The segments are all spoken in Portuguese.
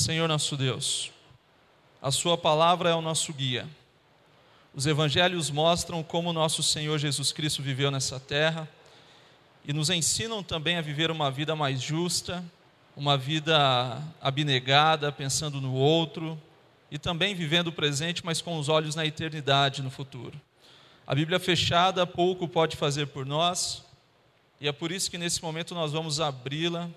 Senhor nosso Deus, a Sua palavra é o nosso guia. Os evangelhos mostram como nosso Senhor Jesus Cristo viveu nessa terra e nos ensinam também a viver uma vida mais justa, uma vida abnegada, pensando no outro e também vivendo o presente, mas com os olhos na eternidade, no futuro. A Bíblia fechada pouco pode fazer por nós, e é por isso que nesse momento nós vamos abri-la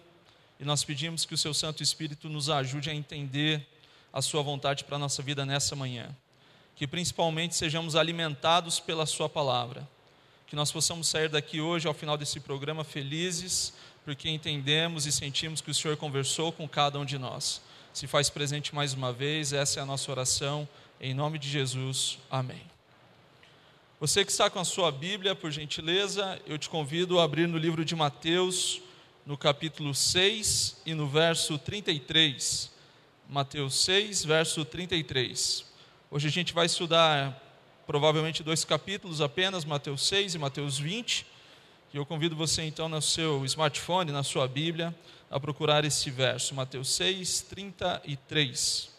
e nós pedimos que o seu Santo Espírito nos ajude a entender a sua vontade para a nossa vida nessa manhã que principalmente sejamos alimentados pela Sua palavra. Que nós possamos sair daqui hoje, ao final desse programa, felizes, porque entendemos e sentimos que o Senhor conversou com cada um de nós. Se faz presente mais uma vez, essa é a nossa oração, em nome de Jesus. Amém. Você que está com a sua Bíblia, por gentileza, eu te convido a abrir no livro de Mateus, no capítulo 6 e no verso 33. Mateus 6, verso 33. Hoje a gente vai estudar provavelmente dois capítulos apenas, Mateus 6 e Mateus 20. E eu convido você então no seu smartphone, na sua Bíblia, a procurar esse verso, Mateus 6, 33.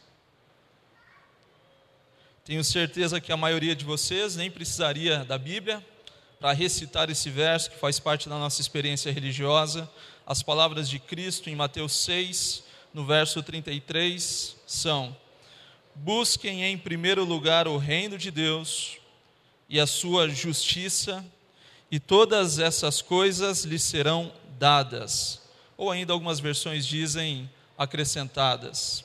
Tenho certeza que a maioria de vocês nem precisaria da Bíblia para recitar esse verso que faz parte da nossa experiência religiosa. As palavras de Cristo em Mateus 6, no verso 33, são: Busquem em primeiro lugar o reino de Deus e a sua justiça, e todas essas coisas lhes serão dadas. Ou ainda algumas versões dizem acrescentadas.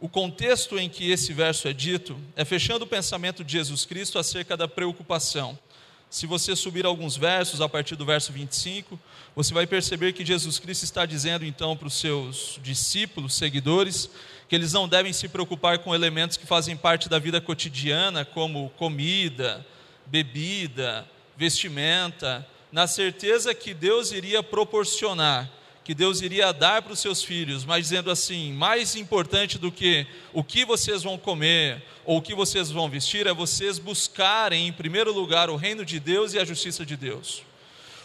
O contexto em que esse verso é dito é fechando o pensamento de Jesus Cristo acerca da preocupação. Se você subir alguns versos a partir do verso 25, você vai perceber que Jesus Cristo está dizendo então para os seus discípulos, seguidores, que eles não devem se preocupar com elementos que fazem parte da vida cotidiana, como comida, bebida, vestimenta, na certeza que Deus iria proporcionar, que Deus iria dar para os seus filhos, mas dizendo assim: mais importante do que o que vocês vão comer ou o que vocês vão vestir, é vocês buscarem em primeiro lugar o reino de Deus e a justiça de Deus.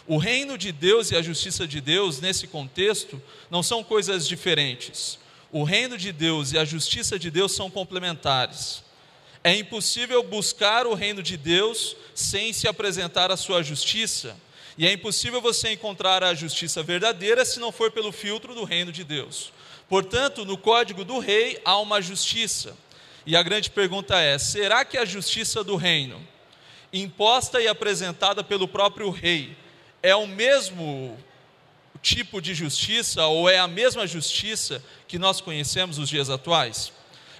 O reino de Deus e a justiça de Deus, nesse contexto, não são coisas diferentes o reino de Deus e a justiça de Deus são complementares. É impossível buscar o reino de Deus sem se apresentar a sua justiça, e é impossível você encontrar a justiça verdadeira se não for pelo filtro do reino de Deus. Portanto, no código do rei há uma justiça. E a grande pergunta é: será que a justiça do reino, imposta e apresentada pelo próprio rei, é o mesmo tipo de justiça ou é a mesma justiça que nós conhecemos nos dias atuais?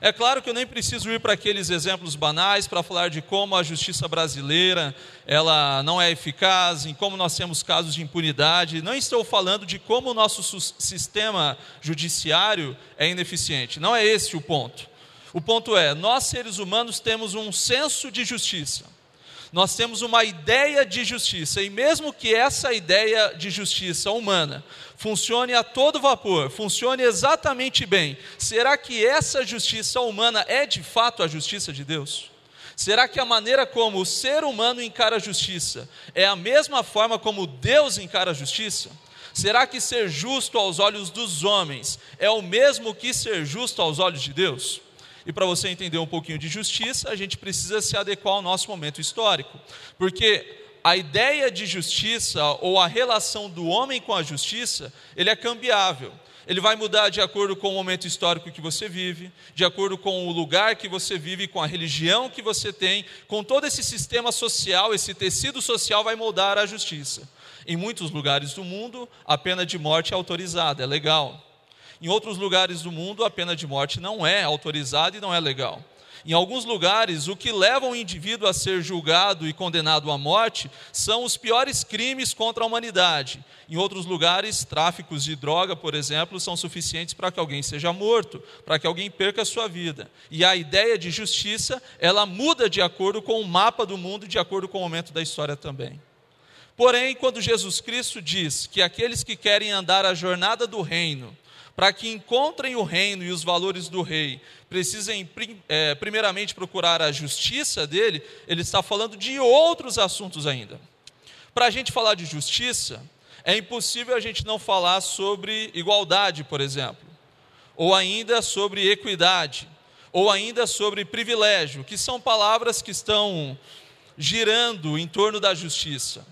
É claro que eu nem preciso ir para aqueles exemplos banais para falar de como a justiça brasileira ela não é eficaz, em como nós temos casos de impunidade. Não estou falando de como o nosso sistema judiciário é ineficiente. Não é esse o ponto. O ponto é, nós seres humanos temos um senso de justiça nós temos uma ideia de justiça, e mesmo que essa ideia de justiça humana funcione a todo vapor, funcione exatamente bem, será que essa justiça humana é de fato a justiça de Deus? Será que a maneira como o ser humano encara a justiça é a mesma forma como Deus encara a justiça? Será que ser justo aos olhos dos homens é o mesmo que ser justo aos olhos de Deus? E para você entender um pouquinho de justiça, a gente precisa se adequar ao nosso momento histórico. Porque a ideia de justiça ou a relação do homem com a justiça, ele é cambiável. Ele vai mudar de acordo com o momento histórico que você vive, de acordo com o lugar que você vive, com a religião que você tem, com todo esse sistema social, esse tecido social vai moldar a justiça. Em muitos lugares do mundo, a pena de morte é autorizada, é legal. Em outros lugares do mundo, a pena de morte não é autorizada e não é legal. Em alguns lugares, o que leva um indivíduo a ser julgado e condenado à morte são os piores crimes contra a humanidade. Em outros lugares, tráficos de droga, por exemplo, são suficientes para que alguém seja morto, para que alguém perca a sua vida. E a ideia de justiça, ela muda de acordo com o mapa do mundo, de acordo com o momento da história também. Porém, quando Jesus Cristo diz que aqueles que querem andar a jornada do reino, para que encontrem o reino e os valores do rei, precisem é, primeiramente procurar a justiça dele, ele está falando de outros assuntos ainda. Para a gente falar de justiça, é impossível a gente não falar sobre igualdade, por exemplo. ou ainda sobre equidade, ou ainda sobre privilégio, que são palavras que estão girando em torno da justiça.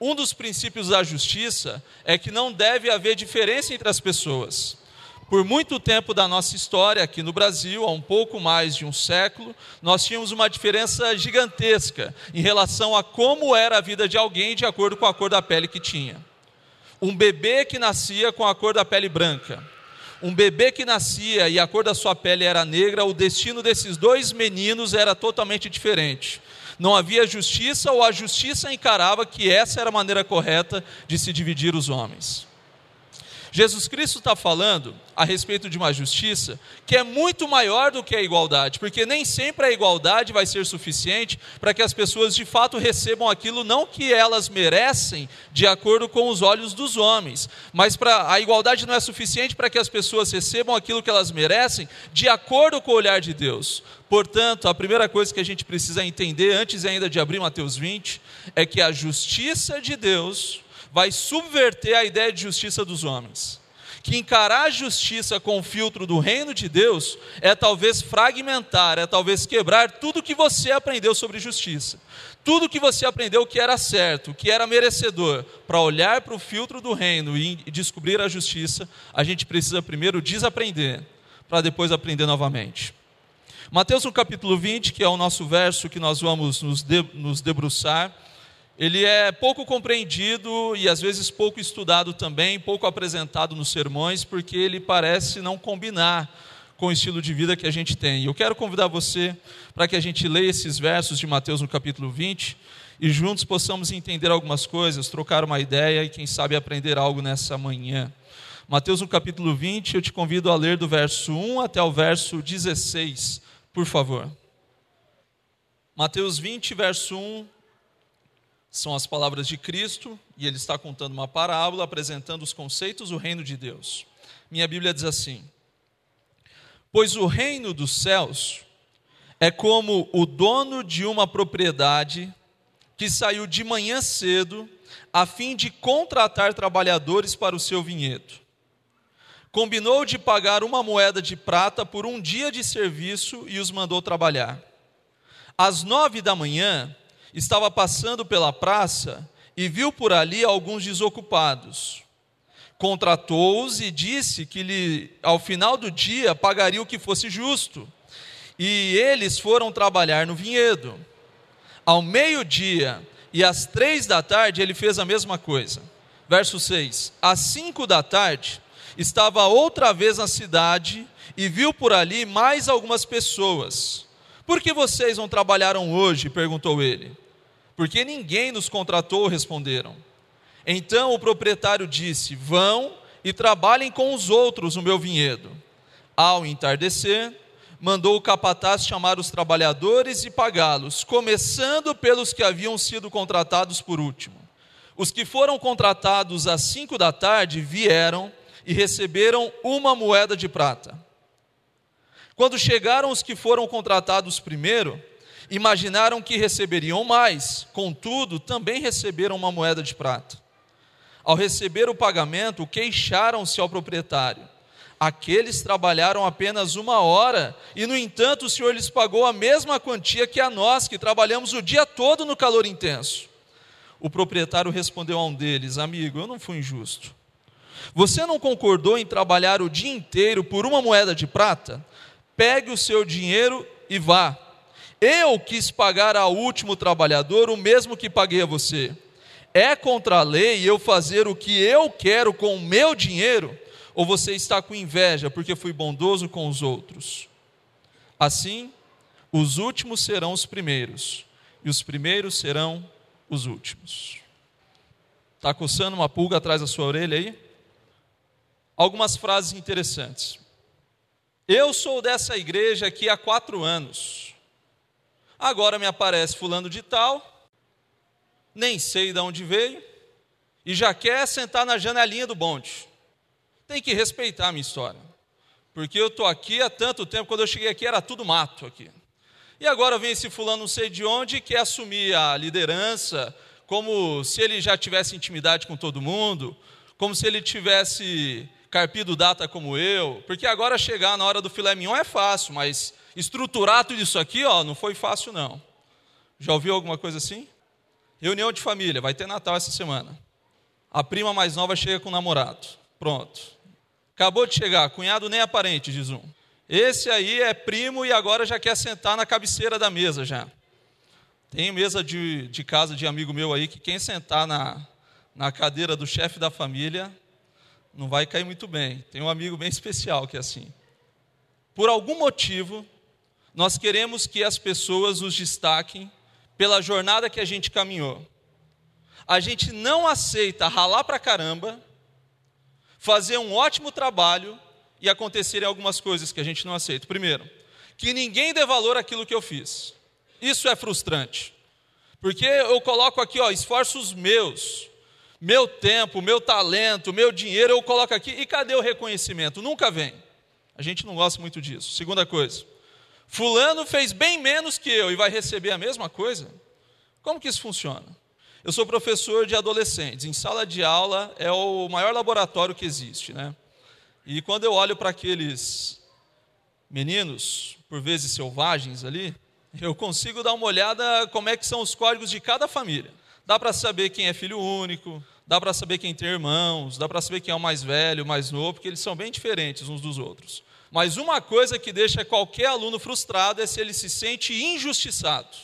Um dos princípios da justiça é que não deve haver diferença entre as pessoas. Por muito tempo da nossa história aqui no Brasil, há um pouco mais de um século, nós tínhamos uma diferença gigantesca em relação a como era a vida de alguém de acordo com a cor da pele que tinha. Um bebê que nascia com a cor da pele branca, um bebê que nascia e a cor da sua pele era negra, o destino desses dois meninos era totalmente diferente. Não havia justiça ou a justiça encarava que essa era a maneira correta de se dividir os homens. Jesus Cristo está falando a respeito de uma justiça que é muito maior do que a igualdade, porque nem sempre a igualdade vai ser suficiente para que as pessoas de fato recebam aquilo não que elas merecem de acordo com os olhos dos homens, mas para a igualdade não é suficiente para que as pessoas recebam aquilo que elas merecem de acordo com o olhar de Deus. Portanto, a primeira coisa que a gente precisa entender antes ainda de abrir Mateus 20 é que a justiça de Deus vai subverter a ideia de justiça dos homens. Que encarar a justiça com o filtro do reino de Deus é talvez fragmentar, é talvez quebrar tudo que você aprendeu sobre justiça. Tudo que você aprendeu que era certo, que era merecedor, para olhar para o filtro do reino e descobrir a justiça, a gente precisa primeiro desaprender, para depois aprender novamente. Mateus no capítulo 20, que é o nosso verso que nós vamos nos, de, nos debruçar, ele é pouco compreendido e às vezes pouco estudado também, pouco apresentado nos sermões, porque ele parece não combinar com o estilo de vida que a gente tem. Eu quero convidar você para que a gente leia esses versos de Mateus no capítulo 20 e juntos possamos entender algumas coisas, trocar uma ideia e quem sabe aprender algo nessa manhã. Mateus no capítulo 20, eu te convido a ler do verso 1 até o verso 16, por favor. Mateus 20, verso 1 são as palavras de Cristo e ele está contando uma parábola apresentando os conceitos do reino de Deus. Minha Bíblia diz assim: Pois o reino dos céus é como o dono de uma propriedade que saiu de manhã cedo a fim de contratar trabalhadores para o seu vinhedo. Combinou de pagar uma moeda de prata por um dia de serviço e os mandou trabalhar. Às nove da manhã, estava passando pela praça e viu por ali alguns desocupados. Contratou-os e disse que lhe, ao final do dia pagaria o que fosse justo. E eles foram trabalhar no vinhedo. Ao meio-dia e às três da tarde ele fez a mesma coisa. Verso 6: Às cinco da tarde estava outra vez na cidade e viu por ali mais algumas pessoas. Por que vocês não trabalharam hoje? perguntou ele porque ninguém nos contratou, responderam. Então o proprietário disse: Vão e trabalhem com os outros no meu vinhedo. Ao entardecer, mandou o capataz chamar os trabalhadores e pagá-los, começando pelos que haviam sido contratados por último. Os que foram contratados às cinco da tarde vieram e receberam uma moeda de prata. Quando chegaram os que foram contratados primeiro, imaginaram que receberiam mais, contudo, também receberam uma moeda de prata. Ao receber o pagamento, queixaram-se ao proprietário. Aqueles trabalharam apenas uma hora, e no entanto o Senhor lhes pagou a mesma quantia que a nós, que trabalhamos o dia todo no calor intenso. O proprietário respondeu a um deles: Amigo, eu não fui injusto. Você não concordou em trabalhar o dia inteiro por uma moeda de prata? Pegue o seu dinheiro e vá. Eu quis pagar ao último trabalhador o mesmo que paguei a você. É contra a lei eu fazer o que eu quero com o meu dinheiro? Ou você está com inveja porque fui bondoso com os outros? Assim, os últimos serão os primeiros, e os primeiros serão os últimos. Está coçando uma pulga atrás da sua orelha aí? Algumas frases interessantes. Eu sou dessa igreja aqui há quatro anos. Agora me aparece fulano de tal, nem sei de onde veio, e já quer sentar na janelinha do bonde. Tem que respeitar a minha história. Porque eu estou aqui há tanto tempo, quando eu cheguei aqui era tudo mato aqui. E agora vem esse fulano não sei de onde quer assumir a liderança, como se ele já tivesse intimidade com todo mundo, como se ele tivesse carpido data como eu, porque agora chegar na hora do filé mignon é fácil, mas estruturar tudo isso aqui, ó, não foi fácil não. Já ouviu alguma coisa assim? Reunião de família, vai ter Natal essa semana. A prima mais nova chega com o namorado. Pronto. Acabou de chegar, cunhado nem aparente, diz um. Esse aí é primo e agora já quer sentar na cabeceira da mesa já. Tem mesa de, de casa de amigo meu aí que quem sentar na, na cadeira do chefe da família não vai cair muito bem. Tem um amigo bem especial que é assim. Por algum motivo, nós queremos que as pessoas nos destaquem pela jornada que a gente caminhou. A gente não aceita ralar pra caramba, fazer um ótimo trabalho e acontecerem algumas coisas que a gente não aceita. Primeiro, que ninguém dê valor àquilo que eu fiz. Isso é frustrante. Porque eu coloco aqui, ó, esforços meus, meu tempo, meu talento, meu dinheiro, eu coloco aqui e cadê o reconhecimento? Nunca vem. A gente não gosta muito disso. Segunda coisa, Fulano fez bem menos que eu e vai receber a mesma coisa? Como que isso funciona? Eu sou professor de adolescentes. Em sala de aula é o maior laboratório que existe, né? E quando eu olho para aqueles meninos, por vezes selvagens ali, eu consigo dar uma olhada como é que são os códigos de cada família. Dá para saber quem é filho único, dá para saber quem tem irmãos, dá para saber quem é o mais velho, o mais novo, porque eles são bem diferentes uns dos outros. Mas uma coisa que deixa qualquer aluno frustrado é se ele se sente injustiçado.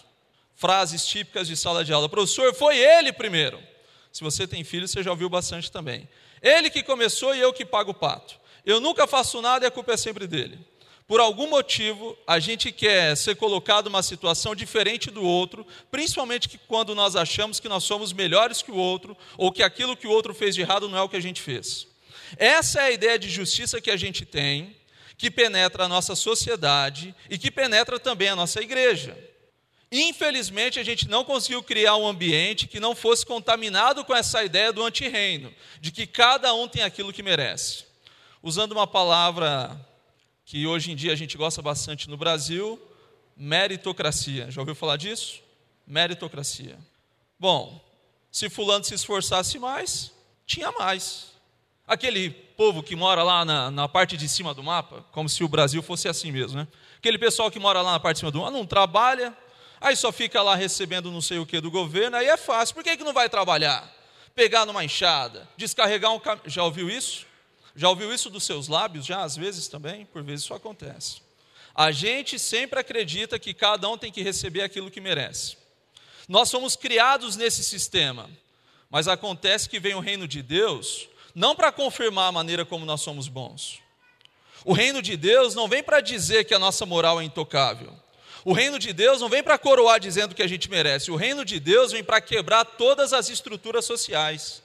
Frases típicas de sala de aula. Professor, foi ele primeiro. Se você tem filho, você já ouviu bastante também. Ele que começou e eu que pago o pato. Eu nunca faço nada e a culpa é sempre dele por algum motivo, a gente quer ser colocado numa situação diferente do outro, principalmente que quando nós achamos que nós somos melhores que o outro, ou que aquilo que o outro fez de errado não é o que a gente fez. Essa é a ideia de justiça que a gente tem, que penetra a nossa sociedade e que penetra também a nossa igreja. Infelizmente, a gente não conseguiu criar um ambiente que não fosse contaminado com essa ideia do antirreino, de que cada um tem aquilo que merece. Usando uma palavra que hoje em dia a gente gosta bastante no Brasil, meritocracia. Já ouviu falar disso? Meritocracia. Bom, se fulano se esforçasse mais, tinha mais. Aquele povo que mora lá na, na, parte de cima do mapa, como se o Brasil fosse assim mesmo, né? Aquele pessoal que mora lá na parte de cima do mapa, não trabalha, aí só fica lá recebendo não sei o que do governo, aí é fácil. Por que, que não vai trabalhar? Pegar numa enxada, descarregar um caminhão. Já ouviu isso? Já ouviu isso dos seus lábios? Já às vezes também? Por vezes isso acontece. A gente sempre acredita que cada um tem que receber aquilo que merece. Nós somos criados nesse sistema, mas acontece que vem o reino de Deus não para confirmar a maneira como nós somos bons. O reino de Deus não vem para dizer que a nossa moral é intocável. O reino de Deus não vem para coroar dizendo que a gente merece. O reino de Deus vem para quebrar todas as estruturas sociais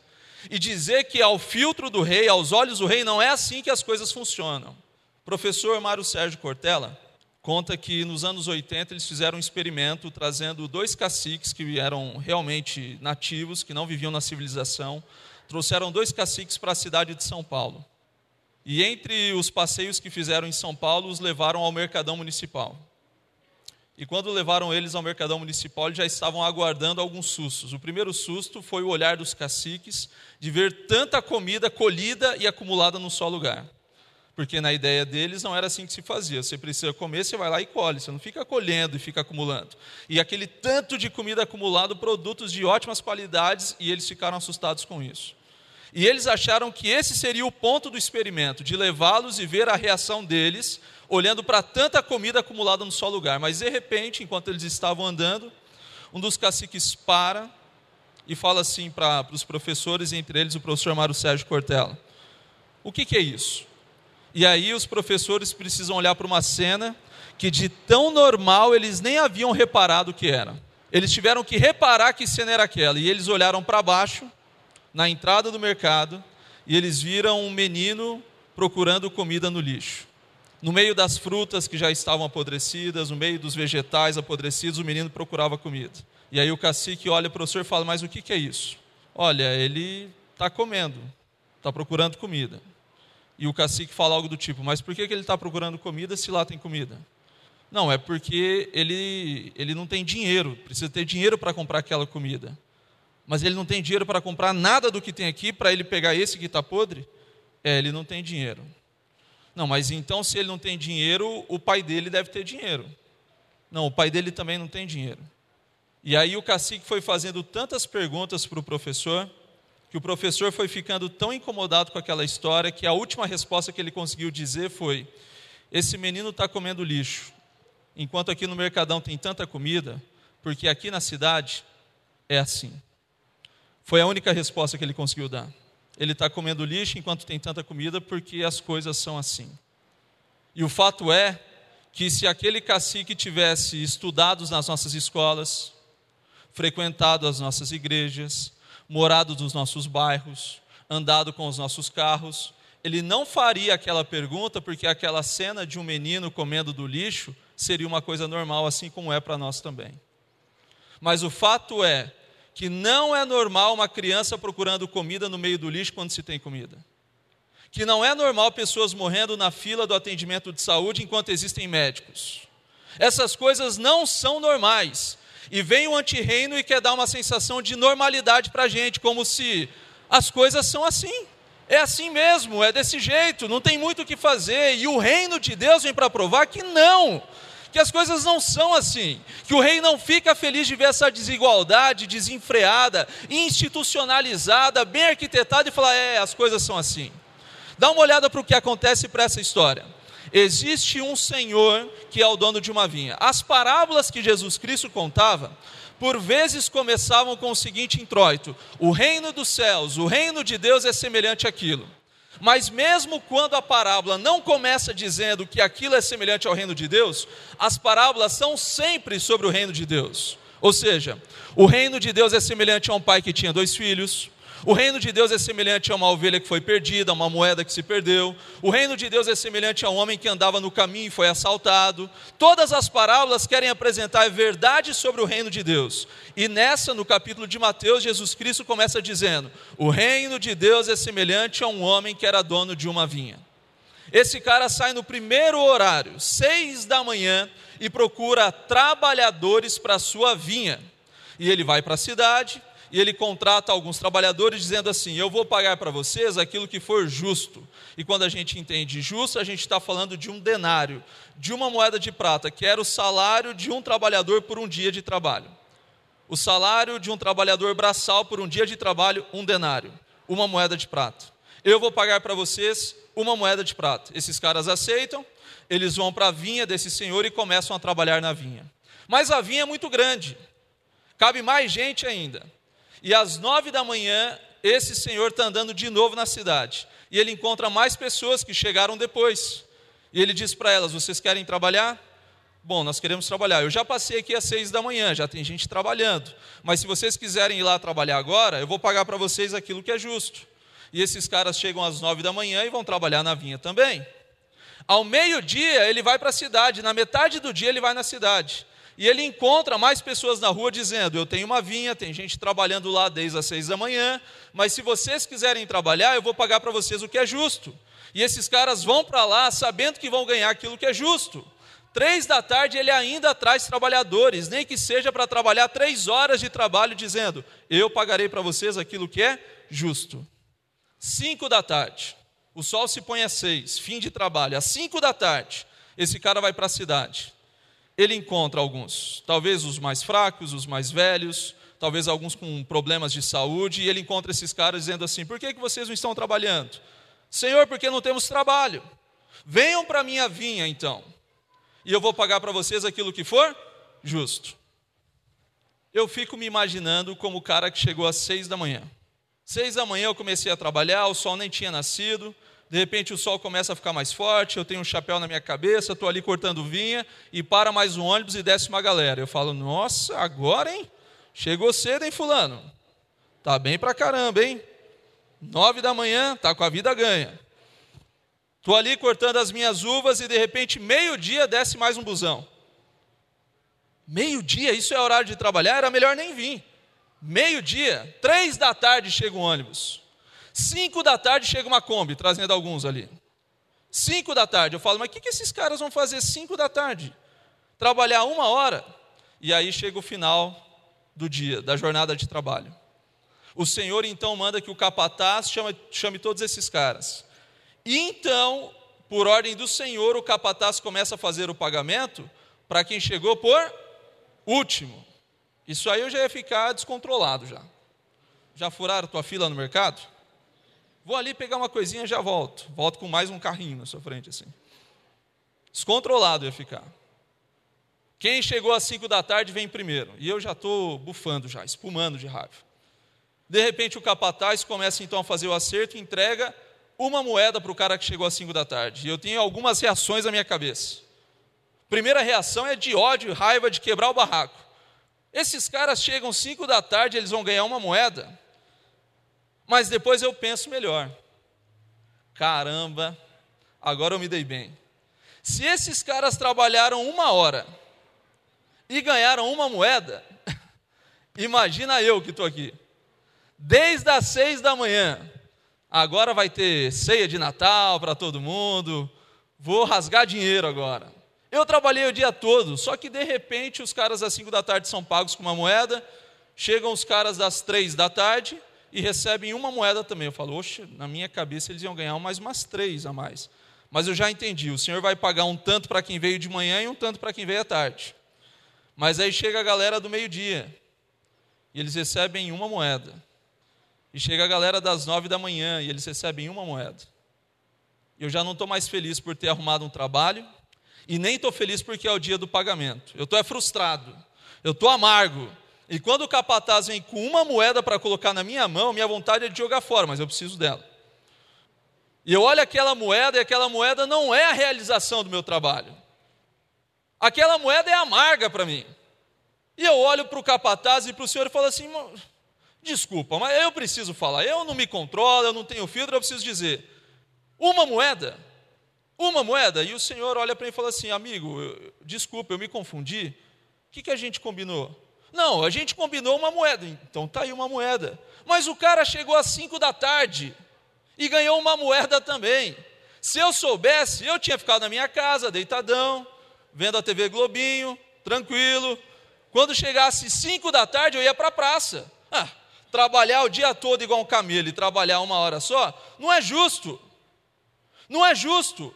e dizer que ao filtro do rei, aos olhos do rei, não é assim que as coisas funcionam. O professor Mário Sérgio Cortella conta que nos anos 80 eles fizeram um experimento trazendo dois caciques que eram realmente nativos, que não viviam na civilização, trouxeram dois caciques para a cidade de São Paulo. E entre os passeios que fizeram em São Paulo, os levaram ao Mercadão Municipal. E quando levaram eles ao mercadão municipal, eles já estavam aguardando alguns sustos. O primeiro susto foi o olhar dos caciques de ver tanta comida colhida e acumulada num só lugar. Porque na ideia deles não era assim que se fazia. Você precisa comer, você vai lá e colhe. Você não fica colhendo e fica acumulando. E aquele tanto de comida acumulado, produtos de ótimas qualidades, e eles ficaram assustados com isso. E eles acharam que esse seria o ponto do experimento, de levá-los e ver a reação deles olhando para tanta comida acumulada no só lugar. Mas de repente, enquanto eles estavam andando, um dos caciques para e fala assim para os professores, entre eles o professor Mário Sérgio Cortella: O que, que é isso? E aí os professores precisam olhar para uma cena que de tão normal eles nem haviam reparado o que era. Eles tiveram que reparar que cena era aquela. E eles olharam para baixo, na entrada do mercado, e eles viram um menino procurando comida no lixo. No meio das frutas que já estavam apodrecidas, no meio dos vegetais apodrecidos, o menino procurava comida. E aí o cacique olha para o professor e fala: Mas o que é isso? Olha, ele está comendo, está procurando comida. E o cacique fala algo do tipo: Mas por que, que ele está procurando comida se lá tem comida? Não, é porque ele, ele não tem dinheiro, precisa ter dinheiro para comprar aquela comida. Mas ele não tem dinheiro para comprar nada do que tem aqui, para ele pegar esse que está podre É, ele não tem dinheiro. Não, mas então se ele não tem dinheiro, o pai dele deve ter dinheiro. Não, o pai dele também não tem dinheiro. E aí o cacique foi fazendo tantas perguntas para o professor, que o professor foi ficando tão incomodado com aquela história, que a última resposta que ele conseguiu dizer foi: Esse menino está comendo lixo, enquanto aqui no Mercadão tem tanta comida, porque aqui na cidade é assim. Foi a única resposta que ele conseguiu dar. Ele está comendo lixo enquanto tem tanta comida, porque as coisas são assim. E o fato é que se aquele cacique tivesse estudado nas nossas escolas, frequentado as nossas igrejas, morado nos nossos bairros, andado com os nossos carros, ele não faria aquela pergunta porque aquela cena de um menino comendo do lixo seria uma coisa normal, assim como é para nós também. Mas o fato é que não é normal uma criança procurando comida no meio do lixo quando se tem comida. Que não é normal pessoas morrendo na fila do atendimento de saúde enquanto existem médicos. Essas coisas não são normais. E vem o antirreino e quer dar uma sensação de normalidade para a gente, como se as coisas são assim. É assim mesmo, é desse jeito, não tem muito o que fazer. E o reino de Deus vem para provar que não, que as coisas não são assim, que o rei não fica feliz de ver essa desigualdade desenfreada, institucionalizada, bem arquitetada e falar: é, as coisas são assim. Dá uma olhada para o que acontece para essa história. Existe um senhor que é o dono de uma vinha. As parábolas que Jesus Cristo contava, por vezes começavam com o seguinte introito: o reino dos céus, o reino de Deus é semelhante àquilo. Mas mesmo quando a parábola não começa dizendo que aquilo é semelhante ao reino de Deus, as parábolas são sempre sobre o reino de Deus. Ou seja, o reino de Deus é semelhante a um pai que tinha dois filhos, o reino de Deus é semelhante a uma ovelha que foi perdida, a uma moeda que se perdeu. O reino de Deus é semelhante a um homem que andava no caminho e foi assaltado. Todas as parábolas querem apresentar verdade sobre o reino de Deus. E nessa, no capítulo de Mateus, Jesus Cristo começa dizendo: O reino de Deus é semelhante a um homem que era dono de uma vinha. Esse cara sai no primeiro horário, seis da manhã, e procura trabalhadores para sua vinha. E ele vai para a cidade, e ele contrata alguns trabalhadores dizendo assim: Eu vou pagar para vocês aquilo que for justo. E quando a gente entende justo, a gente está falando de um denário, de uma moeda de prata, que era o salário de um trabalhador por um dia de trabalho. O salário de um trabalhador braçal por um dia de trabalho, um denário, uma moeda de prata. Eu vou pagar para vocês uma moeda de prata. Esses caras aceitam, eles vão para a vinha desse senhor e começam a trabalhar na vinha. Mas a vinha é muito grande, cabe mais gente ainda. E às nove da manhã, esse senhor está andando de novo na cidade. E ele encontra mais pessoas que chegaram depois. E ele diz para elas: Vocês querem trabalhar? Bom, nós queremos trabalhar. Eu já passei aqui às seis da manhã, já tem gente trabalhando. Mas se vocês quiserem ir lá trabalhar agora, eu vou pagar para vocês aquilo que é justo. E esses caras chegam às nove da manhã e vão trabalhar na vinha também. Ao meio-dia, ele vai para a cidade. Na metade do dia, ele vai na cidade. E ele encontra mais pessoas na rua dizendo: Eu tenho uma vinha, tem gente trabalhando lá desde as seis da manhã, mas se vocês quiserem trabalhar, eu vou pagar para vocês o que é justo. E esses caras vão para lá sabendo que vão ganhar aquilo que é justo. Três da tarde ele ainda traz trabalhadores, nem que seja para trabalhar três horas de trabalho, dizendo: Eu pagarei para vocês aquilo que é justo. Cinco da tarde, o sol se põe às seis, fim de trabalho. Às cinco da tarde, esse cara vai para a cidade ele encontra alguns, talvez os mais fracos, os mais velhos, talvez alguns com problemas de saúde, e ele encontra esses caras dizendo assim: por que, que vocês não estão trabalhando? Senhor, porque não temos trabalho. Venham para a minha vinha então, e eu vou pagar para vocês aquilo que for justo. Eu fico me imaginando como o cara que chegou às seis da manhã. Seis da manhã eu comecei a trabalhar, o sol nem tinha nascido, de repente o sol começa a ficar mais forte, eu tenho um chapéu na minha cabeça, estou ali cortando vinha, e para mais um ônibus e desce uma galera. Eu falo, nossa, agora, hein? Chegou cedo, hein, fulano? Tá bem pra caramba, hein? Nove da manhã, tá com a vida ganha. Estou ali cortando as minhas uvas e de repente, meio-dia, desce mais um busão. Meio-dia, isso é horário de trabalhar, era melhor nem vir. Meio-dia, três da tarde chega um ônibus. Cinco da tarde chega uma Kombi, trazendo alguns ali. Cinco da tarde, eu falo, mas o que, que esses caras vão fazer cinco da tarde? Trabalhar uma hora? E aí chega o final do dia, da jornada de trabalho. O Senhor então manda que o capataz chame, chame todos esses caras. E então, por ordem do Senhor, o capataz começa a fazer o pagamento para quem chegou por último. Isso aí eu já ia ficar descontrolado já. Já furaram tua fila no mercado? Vou ali pegar uma coisinha e já volto. Volto com mais um carrinho na sua frente assim. Descontrolado ia ficar. Quem chegou às 5 da tarde vem primeiro. E eu já estou bufando já, espumando de raiva. De repente o capataz começa então a fazer o acerto e entrega uma moeda para o cara que chegou às 5 da tarde. E eu tenho algumas reações na minha cabeça. Primeira reação é de ódio e raiva de quebrar o barraco. Esses caras chegam às 5 da tarde, eles vão ganhar uma moeda. Mas depois eu penso melhor. Caramba, agora eu me dei bem. Se esses caras trabalharam uma hora e ganharam uma moeda, imagina eu que estou aqui. Desde as seis da manhã, agora vai ter ceia de Natal para todo mundo, vou rasgar dinheiro agora. Eu trabalhei o dia todo, só que de repente os caras às cinco da tarde são pagos com uma moeda, chegam os caras às três da tarde e recebem uma moeda também. Eu falo, oxe, na minha cabeça eles iam ganhar mais umas três a mais. Mas eu já entendi, o Senhor vai pagar um tanto para quem veio de manhã e um tanto para quem veio à tarde. Mas aí chega a galera do meio-dia, e eles recebem uma moeda. E chega a galera das nove da manhã, e eles recebem uma moeda. Eu já não estou mais feliz por ter arrumado um trabalho, e nem estou feliz porque é o dia do pagamento. Eu estou é frustrado, eu estou amargo. E quando o capataz vem com uma moeda para colocar na minha mão, minha vontade é de jogar fora, mas eu preciso dela. E eu olho aquela moeda e aquela moeda não é a realização do meu trabalho aquela moeda é amarga para mim. E eu olho para o capataz e para o senhor e falo assim: desculpa, mas eu preciso falar, eu não me controlo, eu não tenho filtro, eu preciso dizer, uma moeda, uma moeda. E o senhor olha para mim e fala assim: amigo, eu, desculpa, eu me confundi, o que, que a gente combinou? Não, a gente combinou uma moeda, então tá aí uma moeda. Mas o cara chegou às cinco da tarde e ganhou uma moeda também. Se eu soubesse, eu tinha ficado na minha casa, deitadão, vendo a TV Globinho, tranquilo. Quando chegasse 5 da tarde, eu ia para a praça. Ah, trabalhar o dia todo igual um camelo e trabalhar uma hora só, não é justo. Não é justo.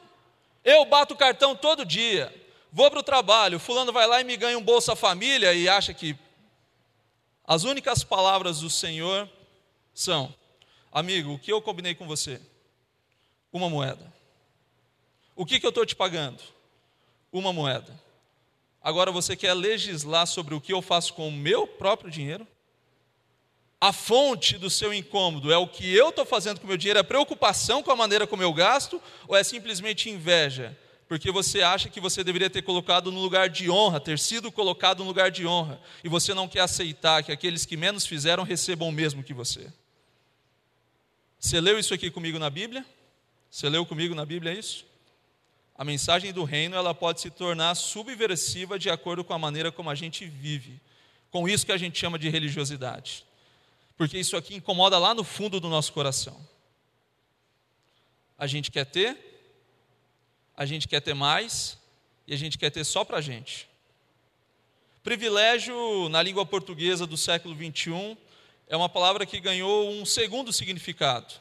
Eu bato o cartão todo dia, vou para o trabalho, fulano vai lá e me ganha um Bolsa Família e acha que as únicas palavras do Senhor são: amigo, o que eu combinei com você? Uma moeda. O que, que eu estou te pagando? uma moeda. Agora você quer legislar sobre o que eu faço com o meu próprio dinheiro? A fonte do seu incômodo é o que eu estou fazendo com o meu dinheiro? É preocupação com a maneira como eu gasto? Ou é simplesmente inveja? Porque você acha que você deveria ter colocado no lugar de honra, ter sido colocado no lugar de honra, e você não quer aceitar que aqueles que menos fizeram recebam o mesmo que você. Você leu isso aqui comigo na Bíblia? Você leu comigo na Bíblia isso? a mensagem do reino ela pode se tornar subversiva de acordo com a maneira como a gente vive, com isso que a gente chama de religiosidade. Porque isso aqui incomoda lá no fundo do nosso coração. A gente quer ter, a gente quer ter mais, e a gente quer ter só para a gente. Privilégio, na língua portuguesa do século 21, é uma palavra que ganhou um segundo significado.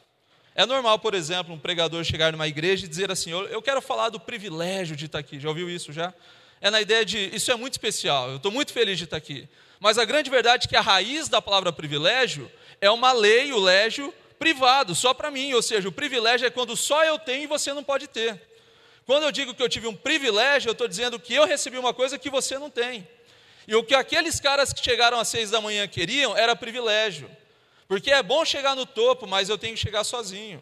É normal, por exemplo, um pregador chegar numa igreja e dizer assim: Eu quero falar do privilégio de estar aqui. Já ouviu isso já? É na ideia de isso é muito especial, eu estou muito feliz de estar aqui. Mas a grande verdade é que a raiz da palavra privilégio é uma lei, o légio, privado, só para mim. Ou seja, o privilégio é quando só eu tenho e você não pode ter. Quando eu digo que eu tive um privilégio, eu estou dizendo que eu recebi uma coisa que você não tem. E o que aqueles caras que chegaram às seis da manhã queriam era privilégio. Porque é bom chegar no topo, mas eu tenho que chegar sozinho.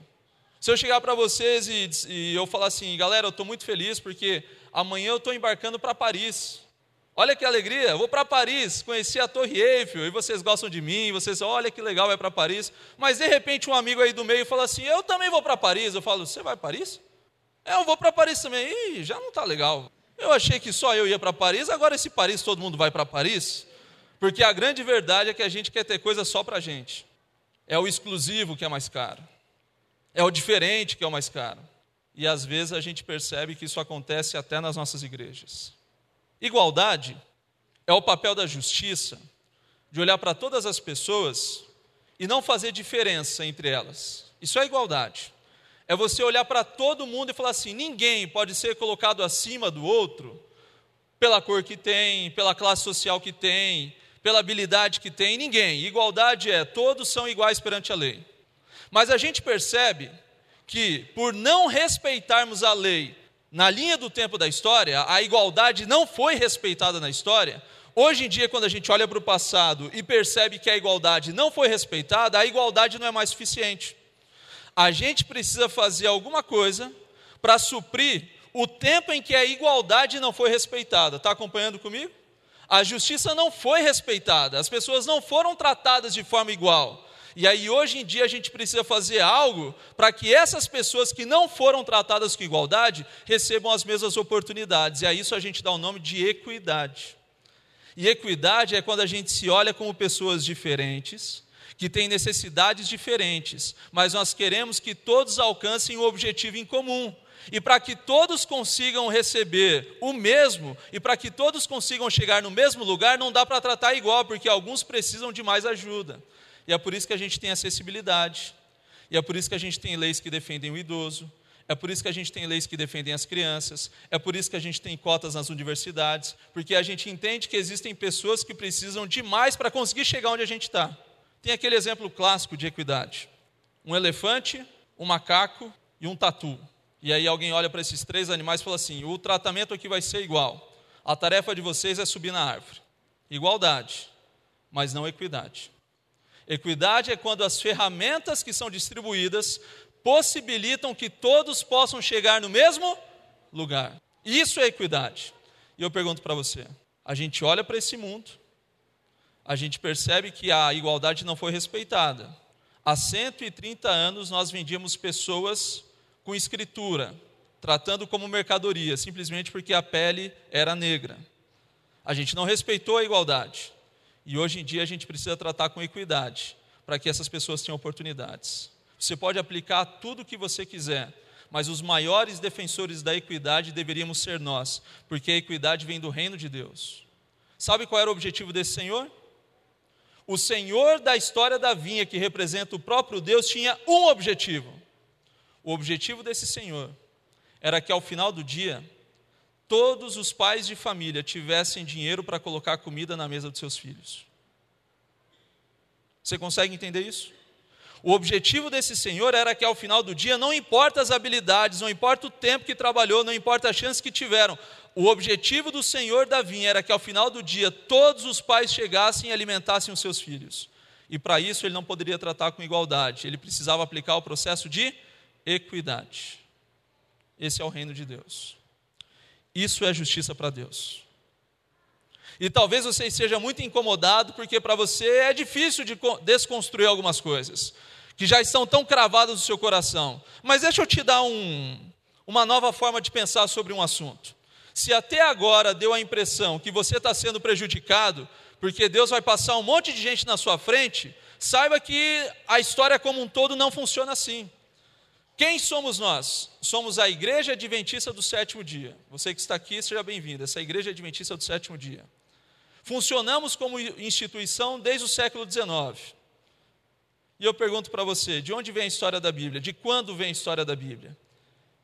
Se eu chegar para vocês e, e, eu falar assim, galera, eu estou muito feliz porque amanhã eu estou embarcando para Paris. Olha que alegria, eu vou para Paris, conheci a Torre Eiffel e vocês gostam de mim, vocês, olha que legal, vai para Paris. Mas de repente um amigo aí do meio fala assim, eu também vou para Paris. Eu falo, você vai para Paris? É, eu vou para Paris também. Ih, já não está legal. Eu achei que só eu ia para Paris, agora esse Paris todo mundo vai para Paris. Porque a grande verdade é que a gente quer ter coisa só para a gente. É o exclusivo que é mais caro. É o diferente que é o mais caro. E às vezes a gente percebe que isso acontece até nas nossas igrejas. Igualdade é o papel da justiça, de olhar para todas as pessoas e não fazer diferença entre elas. Isso é igualdade. É você olhar para todo mundo e falar assim: ninguém pode ser colocado acima do outro pela cor que tem, pela classe social que tem, pela habilidade que tem, ninguém. Igualdade é todos são iguais perante a lei. Mas a gente percebe que, por não respeitarmos a lei na linha do tempo da história, a igualdade não foi respeitada na história. Hoje em dia, quando a gente olha para o passado e percebe que a igualdade não foi respeitada, a igualdade não é mais suficiente. A gente precisa fazer alguma coisa para suprir o tempo em que a igualdade não foi respeitada. Está acompanhando comigo? A justiça não foi respeitada, as pessoas não foram tratadas de forma igual. E aí, hoje em dia, a gente precisa fazer algo para que essas pessoas que não foram tratadas com igualdade recebam as mesmas oportunidades. E a isso a gente dá o nome de equidade. E equidade é quando a gente se olha como pessoas diferentes, que têm necessidades diferentes, mas nós queremos que todos alcancem o um objetivo em comum. E para que todos consigam receber o mesmo, e para que todos consigam chegar no mesmo lugar, não dá para tratar igual, porque alguns precisam de mais ajuda. E é por isso que a gente tem acessibilidade. E é por isso que a gente tem leis que defendem o idoso. É por isso que a gente tem leis que defendem as crianças. É por isso que a gente tem cotas nas universidades. Porque a gente entende que existem pessoas que precisam de mais para conseguir chegar onde a gente está. Tem aquele exemplo clássico de equidade: um elefante, um macaco e um tatu. E aí alguém olha para esses três animais e fala assim: o tratamento aqui vai ser igual. A tarefa de vocês é subir na árvore. Igualdade, mas não equidade. Equidade é quando as ferramentas que são distribuídas possibilitam que todos possam chegar no mesmo lugar. Isso é equidade. E eu pergunto para você: a gente olha para esse mundo, a gente percebe que a igualdade não foi respeitada. Há 130 anos nós vendíamos pessoas com escritura, tratando como mercadoria, simplesmente porque a pele era negra. A gente não respeitou a igualdade. E hoje em dia a gente precisa tratar com equidade, para que essas pessoas tenham oportunidades. Você pode aplicar tudo o que você quiser, mas os maiores defensores da equidade deveríamos ser nós, porque a equidade vem do reino de Deus. Sabe qual era o objetivo desse Senhor? O Senhor da história da vinha, que representa o próprio Deus, tinha um objetivo. O objetivo desse Senhor era que ao final do dia todos os pais de família tivessem dinheiro para colocar comida na mesa dos seus filhos. Você consegue entender isso? O objetivo desse senhor era que ao final do dia, não importa as habilidades, não importa o tempo que trabalhou, não importa as chances que tiveram, o objetivo do senhor da vinha era que ao final do dia todos os pais chegassem e alimentassem os seus filhos. E para isso ele não poderia tratar com igualdade, ele precisava aplicar o processo de equidade. Esse é o reino de Deus. Isso é justiça para Deus. E talvez você esteja muito incomodado, porque para você é difícil de desconstruir algumas coisas, que já estão tão cravadas no seu coração. Mas deixa eu te dar um, uma nova forma de pensar sobre um assunto. Se até agora deu a impressão que você está sendo prejudicado, porque Deus vai passar um monte de gente na sua frente, saiba que a história como um todo não funciona assim. Quem somos nós? Somos a Igreja Adventista do sétimo dia. Você que está aqui, seja bem-vindo. Essa é Igreja Adventista do sétimo dia. Funcionamos como instituição desde o século XIX. E eu pergunto para você: de onde vem a história da Bíblia? De quando vem a história da Bíblia?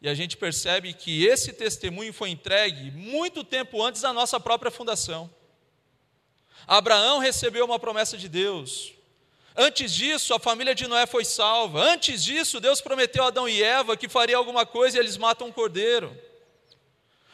E a gente percebe que esse testemunho foi entregue muito tempo antes da nossa própria fundação. Abraão recebeu uma promessa de Deus, Antes disso, a família de Noé foi salva. Antes disso, Deus prometeu a Adão e Eva que faria alguma coisa e eles matam um cordeiro.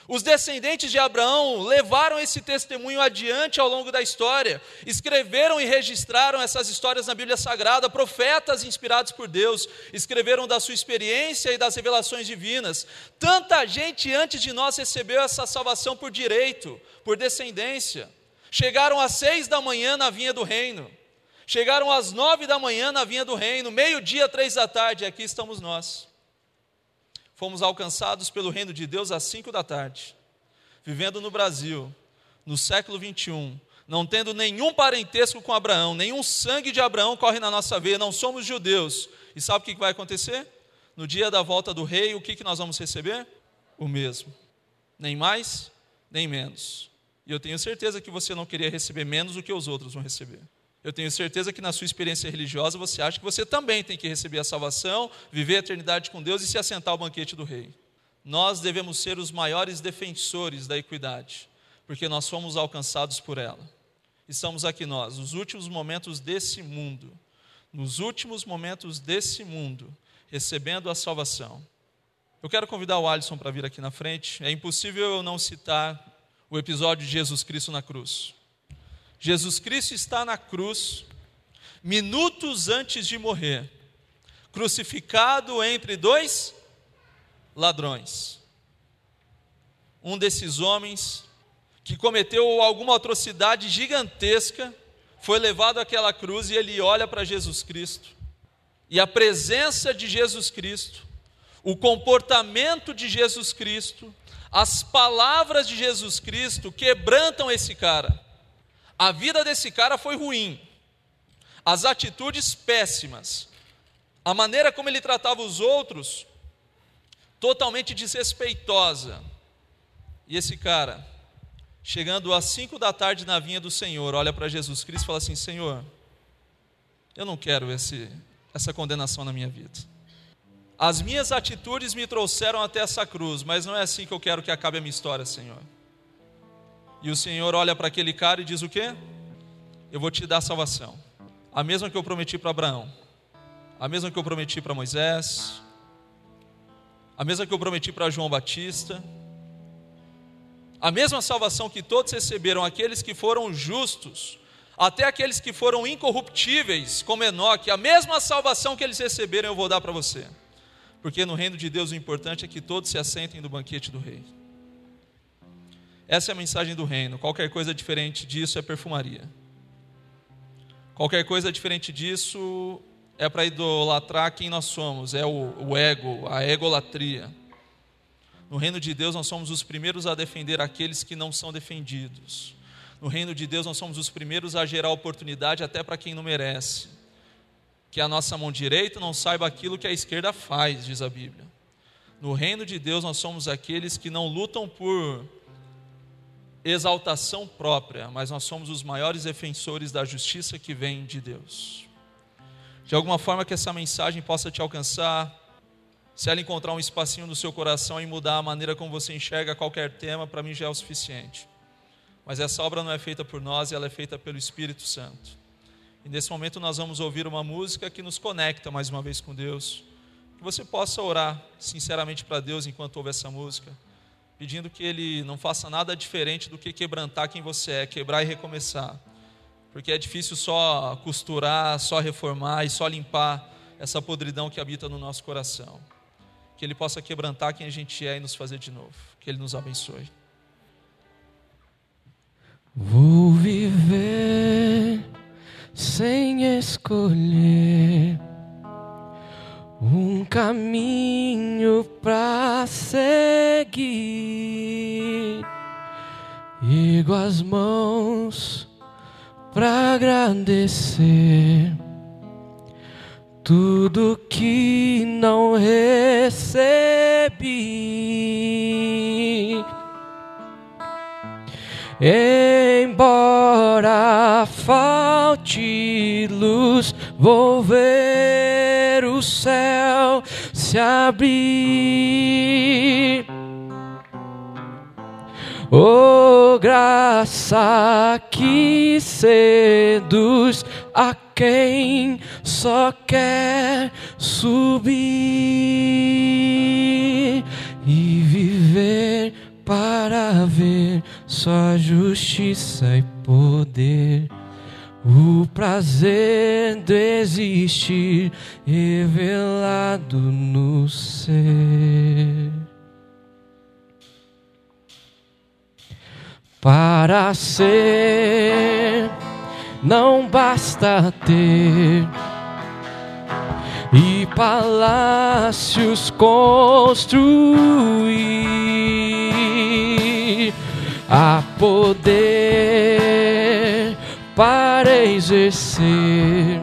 Os descendentes de Abraão levaram esse testemunho adiante ao longo da história, escreveram e registraram essas histórias na Bíblia Sagrada, profetas inspirados por Deus, escreveram da sua experiência e das revelações divinas. Tanta gente antes de nós recebeu essa salvação por direito, por descendência. Chegaram às seis da manhã na vinha do reino. Chegaram às nove da manhã na vinha do reino, meio-dia, três da tarde, aqui estamos nós. Fomos alcançados pelo reino de Deus às cinco da tarde, vivendo no Brasil, no século 21, não tendo nenhum parentesco com Abraão, nenhum sangue de Abraão corre na nossa veia, não somos judeus. E sabe o que vai acontecer? No dia da volta do rei, o que nós vamos receber? O mesmo, nem mais, nem menos. E eu tenho certeza que você não queria receber menos do que os outros vão receber. Eu tenho certeza que na sua experiência religiosa você acha que você também tem que receber a salvação, viver a eternidade com Deus e se assentar ao banquete do Rei. Nós devemos ser os maiores defensores da equidade, porque nós fomos alcançados por ela. Estamos aqui nós, nos últimos momentos desse mundo, nos últimos momentos desse mundo, recebendo a salvação. Eu quero convidar o Alisson para vir aqui na frente. É impossível eu não citar o episódio de Jesus Cristo na cruz. Jesus Cristo está na cruz, minutos antes de morrer, crucificado entre dois ladrões. Um desses homens que cometeu alguma atrocidade gigantesca foi levado àquela cruz e ele olha para Jesus Cristo. E a presença de Jesus Cristo, o comportamento de Jesus Cristo, as palavras de Jesus Cristo quebrantam esse cara. A vida desse cara foi ruim, as atitudes péssimas, a maneira como ele tratava os outros, totalmente desrespeitosa. E esse cara, chegando às cinco da tarde na vinha do Senhor, olha para Jesus Cristo e fala assim: Senhor, eu não quero esse, essa condenação na minha vida. As minhas atitudes me trouxeram até essa cruz, mas não é assim que eu quero que acabe a minha história, Senhor. E o Senhor olha para aquele cara e diz o quê? Eu vou te dar salvação. A mesma que eu prometi para Abraão. A mesma que eu prometi para Moisés. A mesma que eu prometi para João Batista. A mesma salvação que todos receberam, aqueles que foram justos, até aqueles que foram incorruptíveis, como Enoque, a mesma salvação que eles receberam eu vou dar para você. Porque no reino de Deus o importante é que todos se assentem no banquete do rei. Essa é a mensagem do reino. Qualquer coisa diferente disso é perfumaria. Qualquer coisa diferente disso é para idolatrar quem nós somos, é o, o ego, a egolatria. No reino de Deus, nós somos os primeiros a defender aqueles que não são defendidos. No reino de Deus, nós somos os primeiros a gerar oportunidade até para quem não merece. Que a nossa mão direita não saiba aquilo que a esquerda faz, diz a Bíblia. No reino de Deus, nós somos aqueles que não lutam por exaltação própria, mas nós somos os maiores defensores da justiça que vem de Deus. De alguma forma que essa mensagem possa te alcançar, se ela encontrar um espacinho no seu coração e mudar a maneira como você enxerga qualquer tema, para mim já é o suficiente. Mas essa obra não é feita por nós, ela é feita pelo Espírito Santo. E nesse momento nós vamos ouvir uma música que nos conecta mais uma vez com Deus. Que você possa orar sinceramente para Deus enquanto ouve essa música pedindo que Ele não faça nada diferente do que quebrantar quem você é, quebrar e recomeçar. Porque é difícil só costurar, só reformar e só limpar essa podridão que habita no nosso coração. Que Ele possa quebrantar quem a gente é e nos fazer de novo. Que Ele nos abençoe. Vou viver sem escolher um caminho para seguir. Ergo as mãos para agradecer tudo que não recebi. Embora falte luz, vou ver o céu se abrir. Oh, graça que seduz a quem só quer subir e viver para ver sua justiça e poder. O prazer de existir revelado no ser. Para ser, não basta ter. E palácios construir a poder para exercer.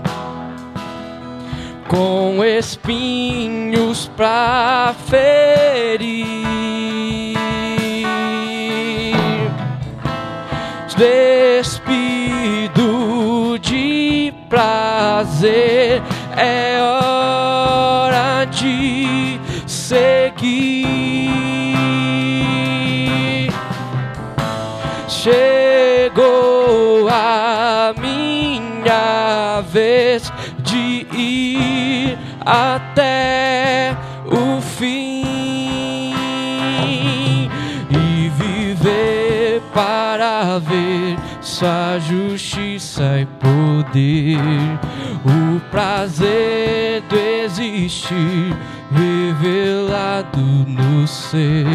Com espinhos para ferir prazer, é hora de seguir. Chegou a minha vez de ir até o fim e viver para ver sua justiça e poder, o prazer do existir revelado no ser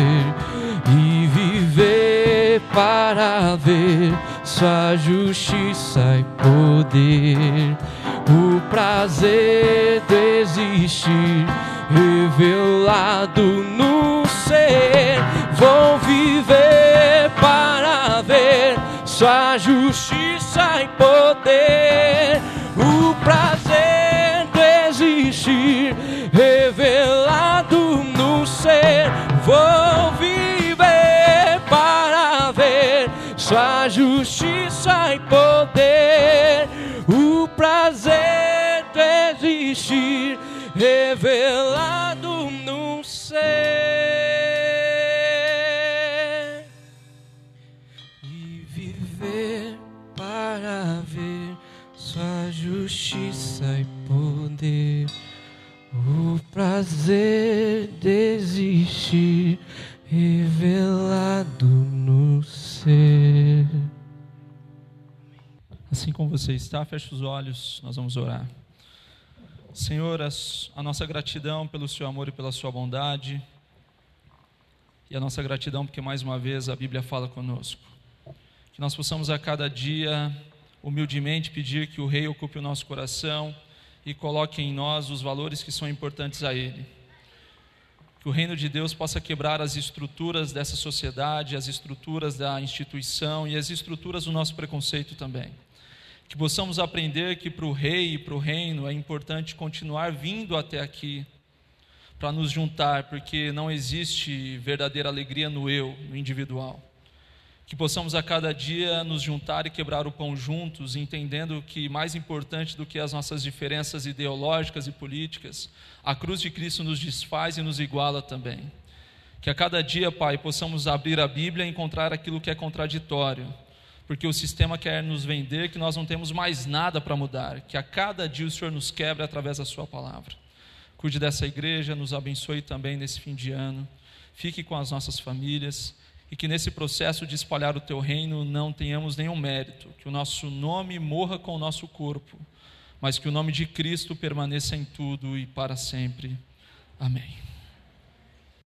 e viver para ver sua justiça e poder, o prazer do existir revelado no ser. Vou viver para ver sua justiça e poder, existir revelado no ser e viver para ver sua justiça e poder, o prazer de existir revelado no ser. Assim como você está, feche os olhos, nós vamos orar. Senhor, a nossa gratidão pelo seu amor e pela sua bondade, e a nossa gratidão porque mais uma vez a Bíblia fala conosco. Que nós possamos a cada dia humildemente pedir que o Rei ocupe o nosso coração e coloque em nós os valores que são importantes a Ele. Que o reino de Deus possa quebrar as estruturas dessa sociedade, as estruturas da instituição e as estruturas do nosso preconceito também que possamos aprender que para o rei e para o reino é importante continuar vindo até aqui para nos juntar, porque não existe verdadeira alegria no eu, no individual. Que possamos a cada dia nos juntar e quebrar o pão juntos, entendendo que mais importante do que as nossas diferenças ideológicas e políticas, a cruz de Cristo nos desfaz e nos iguala também. Que a cada dia, Pai, possamos abrir a Bíblia e encontrar aquilo que é contraditório porque o sistema quer nos vender que nós não temos mais nada para mudar, que a cada dia o Senhor nos quebra através da Sua palavra. Cuide dessa igreja, nos abençoe também nesse fim de ano, fique com as nossas famílias e que nesse processo de espalhar o Teu reino não tenhamos nenhum mérito, que o nosso nome morra com o nosso corpo, mas que o nome de Cristo permaneça em tudo e para sempre. Amém.